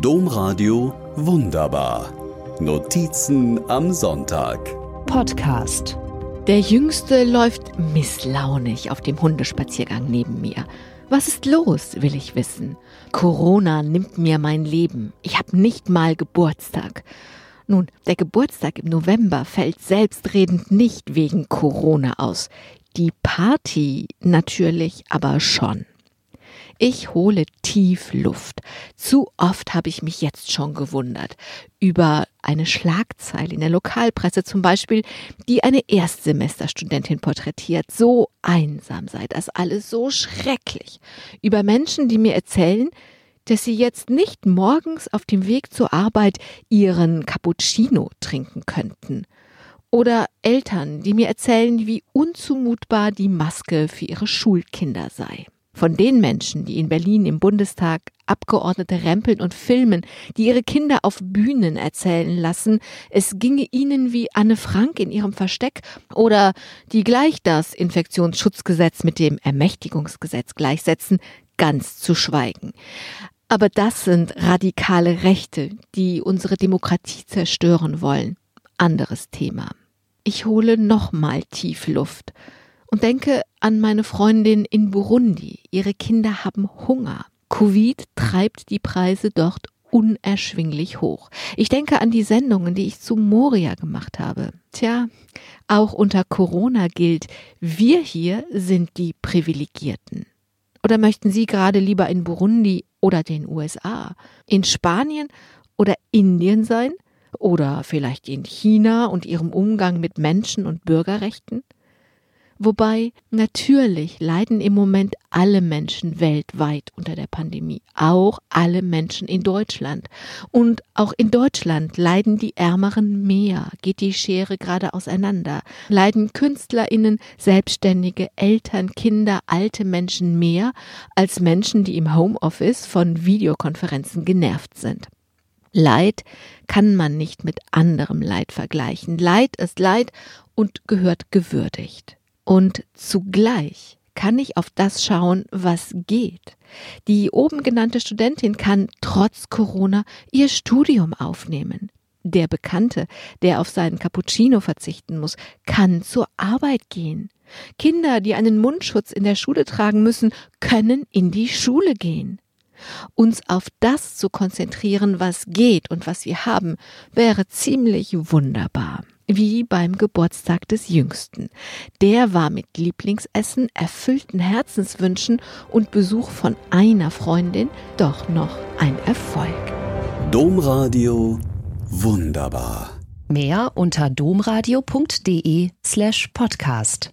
Domradio Wunderbar. Notizen am Sonntag. Podcast. Der Jüngste läuft misslaunig auf dem Hundespaziergang neben mir. Was ist los, will ich wissen. Corona nimmt mir mein Leben. Ich habe nicht mal Geburtstag. Nun, der Geburtstag im November fällt selbstredend nicht wegen Corona aus. Die Party natürlich aber schon. Ich hole tief Luft. Zu oft habe ich mich jetzt schon gewundert über eine Schlagzeile in der Lokalpresse zum Beispiel, die eine Erstsemesterstudentin porträtiert. So einsam sei das alles, so schrecklich. Über Menschen, die mir erzählen, dass sie jetzt nicht morgens auf dem Weg zur Arbeit ihren Cappuccino trinken könnten. Oder Eltern, die mir erzählen, wie unzumutbar die Maske für ihre Schulkinder sei. Von den Menschen, die in Berlin im Bundestag Abgeordnete rempeln und filmen, die ihre Kinder auf Bühnen erzählen lassen, es ginge ihnen wie Anne Frank in ihrem Versteck oder die gleich das Infektionsschutzgesetz mit dem Ermächtigungsgesetz gleichsetzen, ganz zu schweigen. Aber das sind radikale Rechte, die unsere Demokratie zerstören wollen. Anderes Thema. Ich hole nochmal tief Luft und denke an meine Freundin in Burundi. Ihre Kinder haben Hunger. Covid treibt die Preise dort unerschwinglich hoch. Ich denke an die Sendungen, die ich zu Moria gemacht habe. Tja, auch unter Corona gilt, wir hier sind die Privilegierten. Oder möchten Sie gerade lieber in Burundi oder den USA, in Spanien oder Indien sein? Oder vielleicht in China und ihrem Umgang mit Menschen und Bürgerrechten? Wobei natürlich leiden im Moment alle Menschen weltweit unter der Pandemie, auch alle Menschen in Deutschland. Und auch in Deutschland leiden die Ärmeren mehr, geht die Schere gerade auseinander, leiden Künstlerinnen, Selbstständige, Eltern, Kinder, alte Menschen mehr als Menschen, die im Homeoffice von Videokonferenzen genervt sind. Leid kann man nicht mit anderem Leid vergleichen. Leid ist Leid und gehört gewürdigt. Und zugleich kann ich auf das schauen, was geht. Die oben genannte Studentin kann trotz Corona ihr Studium aufnehmen. Der Bekannte, der auf seinen Cappuccino verzichten muss, kann zur Arbeit gehen. Kinder, die einen Mundschutz in der Schule tragen müssen, können in die Schule gehen. Uns auf das zu konzentrieren, was geht und was wir haben, wäre ziemlich wunderbar wie beim Geburtstag des Jüngsten. Der war mit Lieblingsessen, erfüllten Herzenswünschen und Besuch von einer Freundin doch noch ein Erfolg. Domradio wunderbar. Mehr unter domradio.de slash podcast.